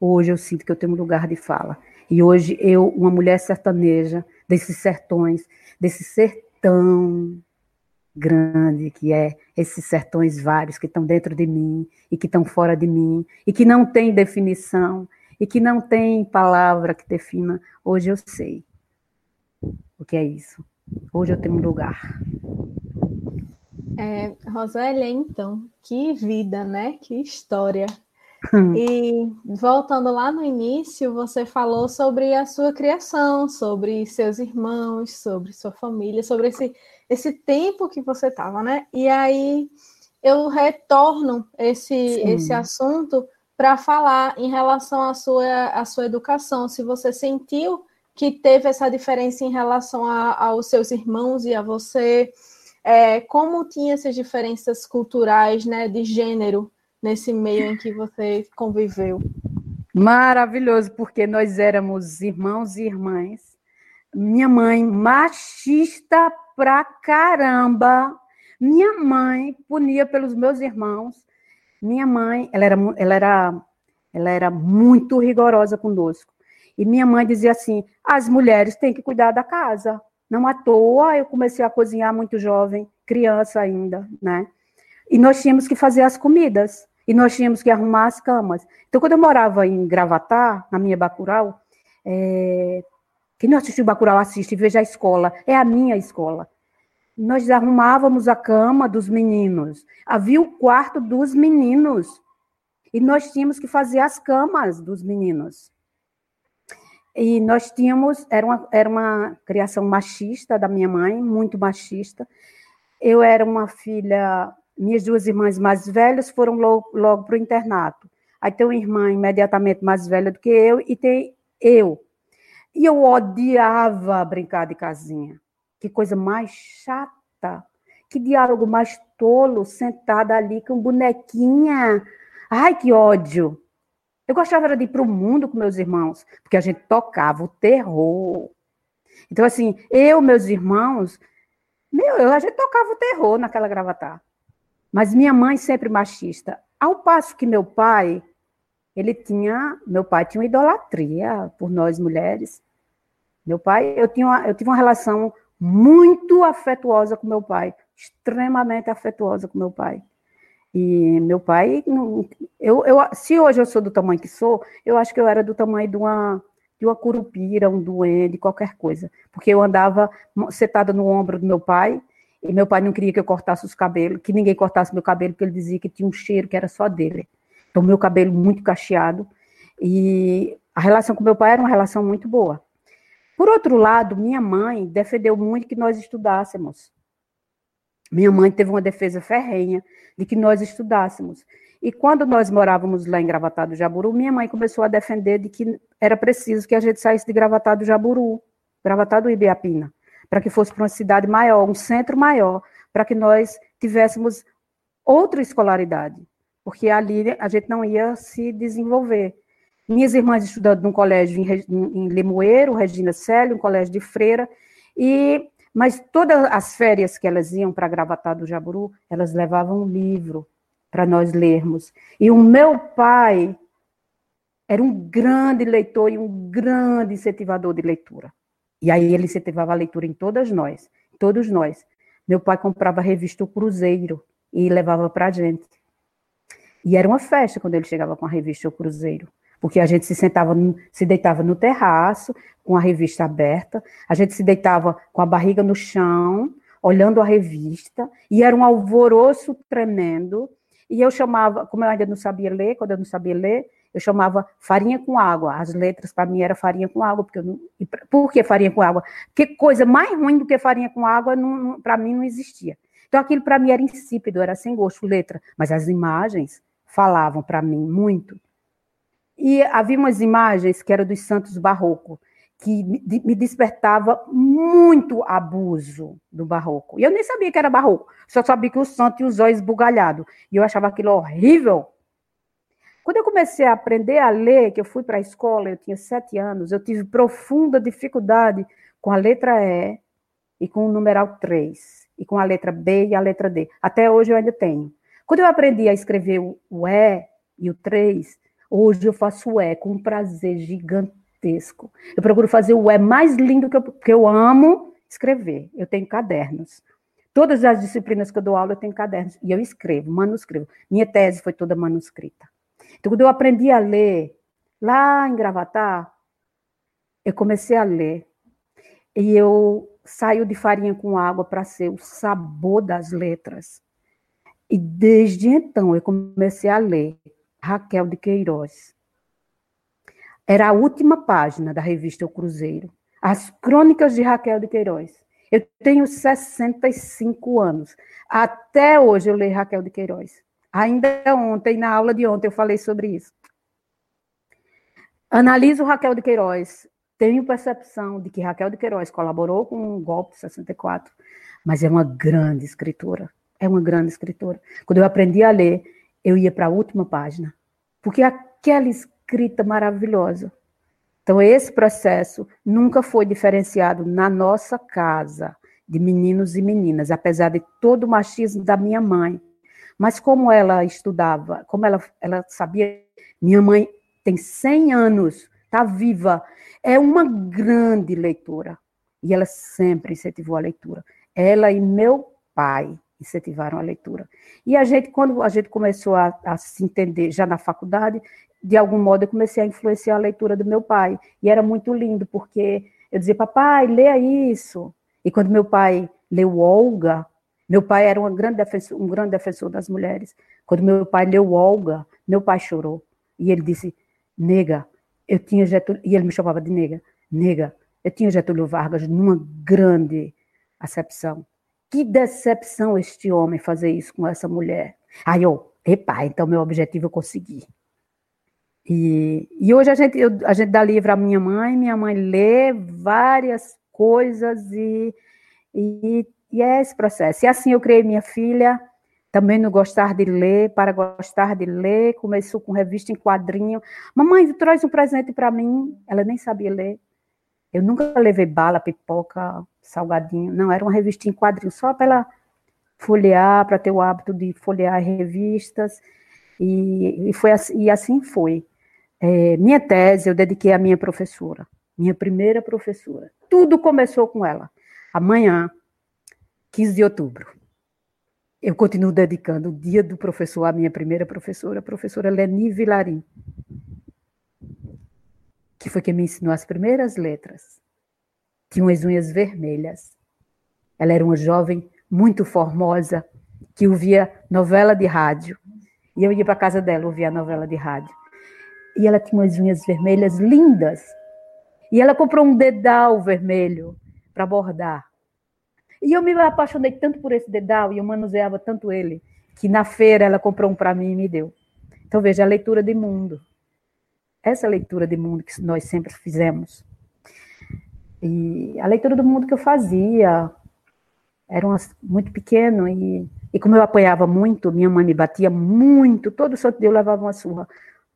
Hoje eu sinto que eu tenho um lugar de fala. E hoje eu, uma mulher sertaneja, desses sertões, desse sertão grande que é esses sertões vários que estão dentro de mim e que estão fora de mim e que não tem definição e que não tem palavra que defina, hoje eu sei o que é isso. Hoje eu tenho um lugar. É, Rosélia, então, que vida, né? Que história. E voltando lá no início, você falou sobre a sua criação, sobre seus irmãos, sobre sua família, sobre esse, esse tempo que você estava, né? E aí eu retorno esse, esse assunto para falar em relação à sua, à sua educação. Se você sentiu que teve essa diferença em relação a, aos seus irmãos e a você, é, como tinha essas diferenças culturais, né, de gênero nesse meio em que você conviveu? Maravilhoso, porque nós éramos irmãos e irmãs. Minha mãe, machista pra caramba. Minha mãe punia pelos meus irmãos. Minha mãe, ela era, ela era, ela era muito rigorosa conosco. E minha mãe dizia assim: as mulheres têm que cuidar da casa. Não à toa eu comecei a cozinhar muito jovem, criança ainda, né? E nós tínhamos que fazer as comidas. E nós tínhamos que arrumar as camas. Então, quando eu morava em Gravatar, na minha Bacural, é... quem não assistiu Bacural, assiste, veja a escola. É a minha escola. Nós arrumávamos a cama dos meninos. Havia o quarto dos meninos. E nós tínhamos que fazer as camas dos meninos. E nós tínhamos, era uma, era uma criação machista da minha mãe, muito machista. Eu era uma filha minhas duas irmãs mais velhas foram logo, logo para o internato. Aí tem uma irmã imediatamente mais velha do que eu e tem eu. E eu odiava brincar de casinha. Que coisa mais chata. Que diálogo mais tolo, sentada ali com bonequinha. Ai, que ódio. Eu gostava de ir para o mundo com meus irmãos, porque a gente tocava o terror. Então, assim, eu, meus irmãos, meu, a gente tocava o terror naquela gravatar. Mas minha mãe sempre machista. Ao passo que meu pai, ele tinha, meu pai tinha uma idolatria por nós mulheres. Meu pai, eu tinha uma, eu tive uma relação muito afetuosa com meu pai, extremamente afetuosa com meu pai. E meu pai, eu, eu, se hoje eu sou do tamanho que sou, eu acho que eu era do tamanho de uma, de uma curupira, um duende, qualquer coisa. Porque eu andava sentada no ombro do meu pai, e meu pai não queria que eu cortasse os cabelos, que ninguém cortasse meu cabelo, porque ele dizia que tinha um cheiro que era só dele. Então, meu cabelo muito cacheado. E a relação com meu pai era uma relação muito boa. Por outro lado, minha mãe defendeu muito que nós estudássemos. Minha mãe teve uma defesa ferrenha de que nós estudássemos. E quando nós morávamos lá em Gravatado Jaburu, minha mãe começou a defender de que era preciso que a gente saísse de Gravatado Jaburu, Gravatado Ibiapina para que fosse para uma cidade maior, um centro maior, para que nós tivéssemos outra escolaridade, porque ali a gente não ia se desenvolver. Minhas irmãs estudando num colégio em, em Limoeiro, Regina Célio, um colégio de freira, e mas todas as férias que elas iam para Gravatar do Jaburu, elas levavam um livro para nós lermos. E o meu pai era um grande leitor e um grande incentivador de leitura. E aí ele incentivava a leitura em todas nós, todos nós. Meu pai comprava a revista O Cruzeiro e levava para a gente. E era uma festa quando ele chegava com a revista O Cruzeiro, porque a gente se sentava, se deitava no terraço, com a revista aberta, a gente se deitava com a barriga no chão, olhando a revista, e era um alvoroço tremendo. E eu chamava, como eu ainda não sabia ler, quando eu não sabia ler, eu chamava farinha com água. As letras para mim era farinha com água, porque eu não, por que farinha com água? Que coisa mais ruim do que farinha com água para mim não existia. Então aquilo para mim era insípido, era sem gosto, letra, mas as imagens falavam para mim muito. E havia umas imagens que eram dos santos barroco, que me despertava muito abuso do barroco. E eu nem sabia que era barroco, só sabia que o santo tinha os olhos bugalhados. E eu achava aquilo horrível. Quando eu comecei a aprender a ler, que eu fui para a escola, eu tinha sete anos, eu tive profunda dificuldade com a letra E e com o numeral 3, e com a letra B e a letra D. Até hoje eu ainda tenho. Quando eu aprendi a escrever o E e o 3, hoje eu faço o E com um prazer gigantesco. Eu procuro fazer o E mais lindo que eu, que eu amo escrever. Eu tenho cadernos. Todas as disciplinas que eu dou aula, eu tenho cadernos. E eu escrevo, manuscrevo. Minha tese foi toda manuscrita. Então, quando eu aprendi a ler, lá em Gravatar, eu comecei a ler. E eu saio de farinha com água para ser o sabor das letras. E desde então eu comecei a ler Raquel de Queiroz. Era a última página da revista O Cruzeiro. As Crônicas de Raquel de Queiroz. Eu tenho 65 anos. Até hoje eu leio Raquel de Queiroz. Ainda ontem, na aula de ontem, eu falei sobre isso. Analiso Raquel de Queiroz. Tenho percepção de que Raquel de Queiroz colaborou com o golpe de 64, mas é uma grande escritora. É uma grande escritora. Quando eu aprendi a ler, eu ia para a última página, porque aquela escrita maravilhosa. Então, esse processo nunca foi diferenciado na nossa casa, de meninos e meninas, apesar de todo o machismo da minha mãe. Mas como ela estudava, como ela, ela sabia, minha mãe tem 100 anos, está viva, é uma grande leitora. E ela sempre incentivou a leitura. Ela e meu pai incentivaram a leitura. E a gente, quando a gente começou a, a, se entender já na faculdade, de algum modo eu comecei a influenciar a leitura do meu pai. E era muito lindo, porque eu dizia, papai, leia isso. E quando meu pai leu Olga, meu pai era um grande defensor, um grande defensor das mulheres. Quando meu pai leu Olga, meu pai chorou. E ele disse, nega, eu tinha Getúlio, e ele me chamava de nega, nega, eu tinha Getúlio Vargas numa grande acepção. Que decepção este homem fazer isso com essa mulher. Aí eu, epa, então meu objetivo eu consegui. E, e hoje a gente, eu, a gente dá livro à minha mãe, minha mãe lê várias coisas e, e, e é esse processo. E assim eu criei minha filha, também no gostar de ler, para gostar de ler, começou com revista em quadrinho. Mamãe, traz um presente para mim. Ela nem sabia ler. Eu nunca levei bala, pipoca, salgadinho. Não, era uma revista em quadrinho, só para ela folhear, para ter o hábito de folhear revistas. E, e, foi assim, e assim foi. É, minha tese eu dediquei à minha professora, minha primeira professora. Tudo começou com ela. Amanhã, 15 de outubro, eu continuo dedicando o dia do professor à minha primeira professora, a professora Leni Vilarim que foi quem me ensinou as primeiras letras. Tinha umas unhas vermelhas. Ela era uma jovem muito formosa que ouvia novela de rádio. E eu ia para casa dela ouvir a novela de rádio. E ela tinha umas unhas vermelhas lindas. E ela comprou um dedal vermelho para bordar. E eu me apaixonei tanto por esse dedal e eu manuseava tanto ele que na feira ela comprou um para mim e me deu. Então veja a leitura de mundo essa leitura de mundo que nós sempre fizemos. E a leitura do mundo que eu fazia era muito pequeno e, e como eu apoiava muito, minha mãe me batia muito, todo santo dia eu levava uma surra,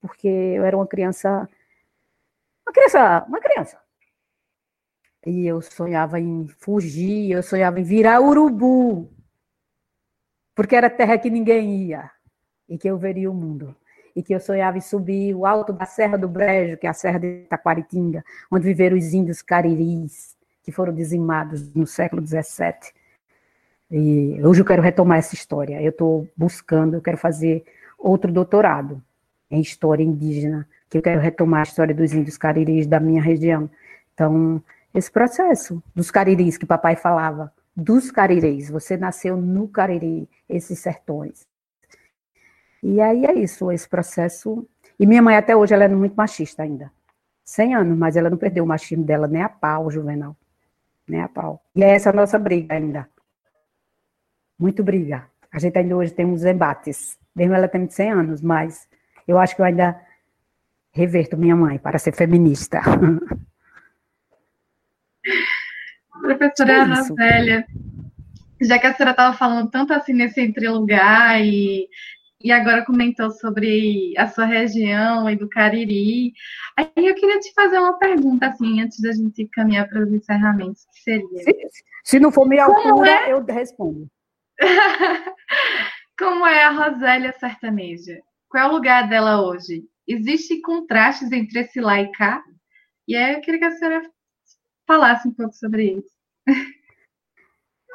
porque eu era uma criança, uma criança, uma criança. E eu sonhava em fugir, eu sonhava em virar urubu, porque era terra que ninguém ia e que eu veria o mundo e que eu sonhava em subir o alto da Serra do Brejo, que é a Serra de Taquaritinga, onde viveram os índios cariris, que foram dizimados no século XVII. E hoje eu quero retomar essa história. Eu estou buscando, eu quero fazer outro doutorado em história indígena, que eu quero retomar a história dos índios cariris da minha região. Então, esse processo dos cariris que papai falava, dos cariris, você nasceu no Cariri, esses sertões. E aí é isso, esse processo. E minha mãe até hoje ela é muito machista ainda. 100 anos, mas ela não perdeu o machismo dela nem a pau, Juvenal. Nem a pau. E é essa a nossa briga ainda. Muito briga. A gente ainda hoje tem uns embates. Mesmo ela tendo 100 anos, mas eu acho que eu ainda reverto minha mãe para ser feminista. Professora é Ana Célia, já que a senhora estava falando tanto assim nesse entre lugar e e agora comentou sobre a sua região e do Cariri. Aí eu queria te fazer uma pergunta, assim, antes da gente caminhar para os encerramentos, que seria... Se, se não for minha altura, é? eu respondo. Como é a Rosélia sertaneja? Qual é o lugar dela hoje? Existem contrastes entre esse lá e cá? E aí eu queria que a senhora falasse um pouco sobre isso.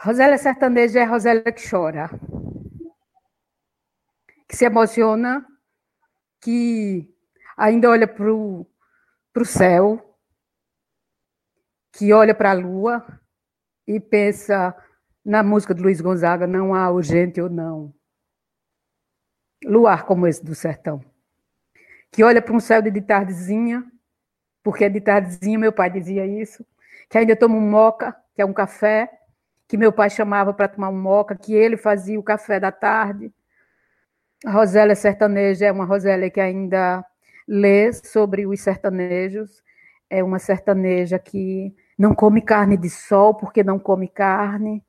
Rosélia sertaneja é a Rosélia que chora que se emociona, que ainda olha para o céu, que olha para a lua e pensa na música de Luiz Gonzaga, não há urgente ou não. Luar como esse do sertão. que olha para um céu de tardezinha, porque de tardezinha meu pai dizia isso, que ainda toma um moca, que é um café, que meu pai chamava para tomar um moca, que ele fazia o café da tarde. A Rosélia sertaneja é uma Rosélia que ainda lê sobre os sertanejos, é uma sertaneja que não come carne de sol porque não come carne,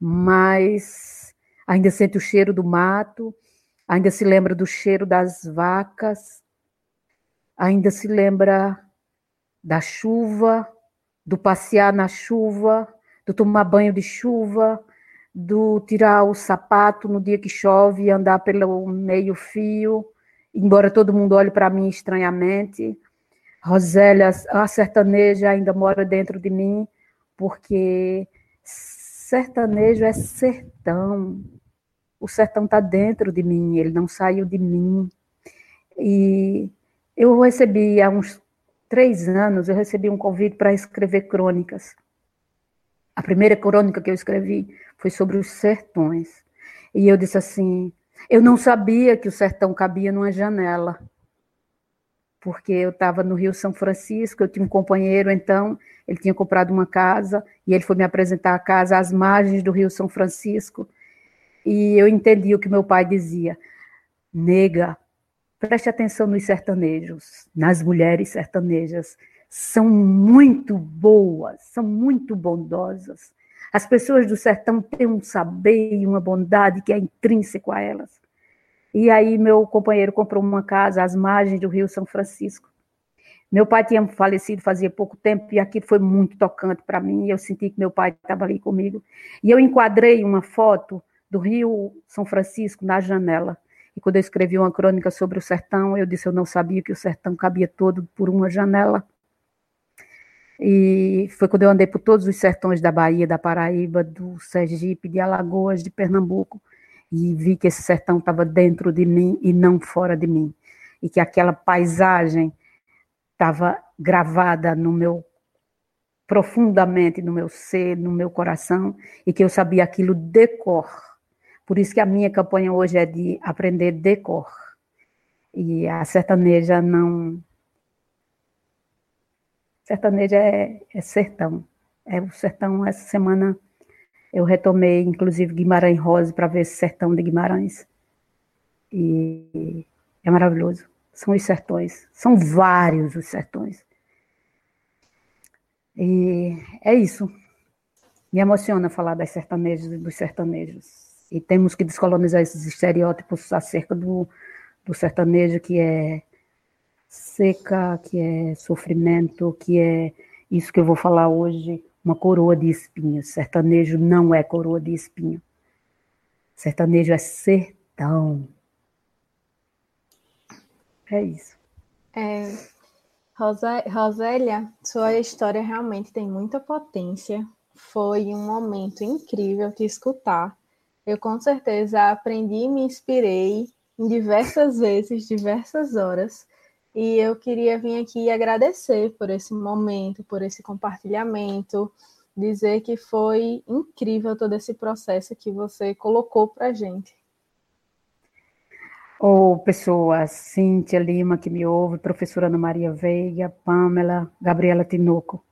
mas ainda sente o cheiro do mato, ainda se lembra do cheiro das vacas, ainda se lembra da chuva, do passear na chuva, do tomar banho de chuva, do tirar o sapato no dia que chove e andar pelo meio fio, embora todo mundo olhe para mim estranhamente. Rosélia, a sertaneja ainda mora dentro de mim, porque sertanejo é sertão. O sertão está dentro de mim, ele não saiu de mim. E eu recebi, há uns três anos, eu recebi um convite para escrever crônicas. A primeira crônica que eu escrevi foi sobre os sertões. E eu disse assim: eu não sabia que o sertão cabia numa janela porque eu estava no Rio São Francisco, eu tinha um companheiro, então, ele tinha comprado uma casa, e ele foi me apresentar a casa às margens do Rio São Francisco, e eu entendi o que meu pai dizia, nega, preste atenção nos sertanejos, nas mulheres sertanejas, são muito boas, são muito bondosas, as pessoas do sertão têm um saber e uma bondade que é intrínseco a elas, e aí meu companheiro comprou uma casa às margens do Rio São Francisco. Meu pai tinha falecido fazia pouco tempo e aquilo foi muito tocante para mim. Eu senti que meu pai estava ali comigo. E eu enquadrei uma foto do Rio São Francisco na janela. E quando eu escrevi uma crônica sobre o sertão, eu disse eu não sabia que o sertão cabia todo por uma janela. E foi quando eu andei por todos os sertões da Bahia, da Paraíba, do Sergipe, de Alagoas, de Pernambuco, e vi que esse sertão estava dentro de mim e não fora de mim, e que aquela paisagem estava gravada no meu profundamente no meu ser, no meu coração, e que eu sabia aquilo de cor. Por isso que a minha campanha hoje é de aprender de cor. E a sertaneja não. Sertaneja é, é sertão. É o sertão essa semana eu retomei, inclusive, Guimarães Rosa para ver esse sertão de Guimarães. E é maravilhoso. São os sertões. São vários os sertões. E é isso. Me emociona falar das sertanejas e dos sertanejos. E temos que descolonizar esses estereótipos acerca do, do sertanejo que é seca, que é sofrimento, que é isso que eu vou falar hoje, uma coroa de espinhos. Sertanejo não é coroa de espinho. Sertanejo é sertão. É isso. É, Rosélia, sua história realmente tem muita potência. Foi um momento incrível te escutar. Eu com certeza aprendi e me inspirei em diversas vezes, diversas horas. E eu queria vir aqui agradecer por esse momento, por esse compartilhamento, dizer que foi incrível todo esse processo que você colocou para a gente. Ou oh, pessoas, Cíntia Lima, que me ouve, professora Ana Maria Veiga, Pamela, Gabriela Tinoco.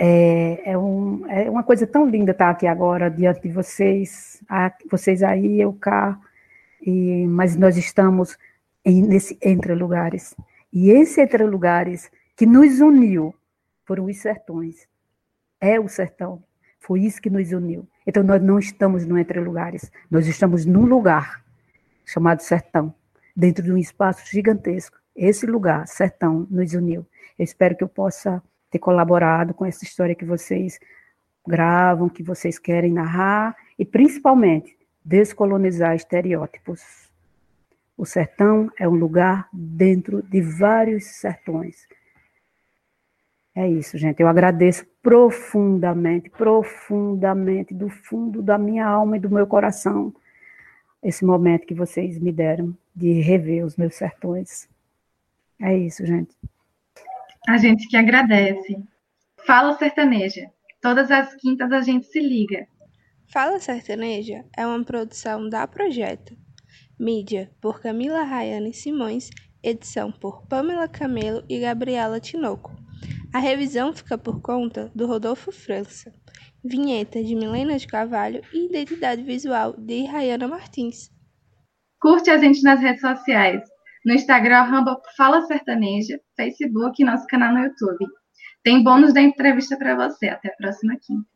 É, é, um, é uma coisa tão linda estar aqui agora diante de vocês, vocês aí, eu cá, e, mas nós estamos em, nesse entre lugares. E esse entre lugares que nos uniu foram os sertões. É o sertão. Foi isso que nos uniu. Então nós não estamos no entre lugares, nós estamos num lugar chamado sertão, dentro de um espaço gigantesco. Esse lugar, sertão, nos uniu. Eu espero que eu possa ter colaborado com essa história que vocês gravam, que vocês querem narrar e principalmente descolonizar estereótipos. O sertão é um lugar dentro de vários sertões. É isso, gente. Eu agradeço profundamente, profundamente, do fundo da minha alma e do meu coração, esse momento que vocês me deram de rever os meus sertões. É isso, gente. A gente que agradece. Fala Sertaneja. Todas as quintas a gente se liga. Fala Sertaneja é uma produção da Projeto Mídia, por Camila Rayane Simões. Edição por Pamela Camelo e Gabriela Tinoco. A revisão fica por conta do Rodolfo França. Vinheta de Milena de Carvalho e identidade visual de Rayana Martins. Curte a gente nas redes sociais. No Instagram, arroba Fala Sertaneja, Facebook e nosso canal no YouTube. Tem bônus da entrevista para você. Até a próxima quinta.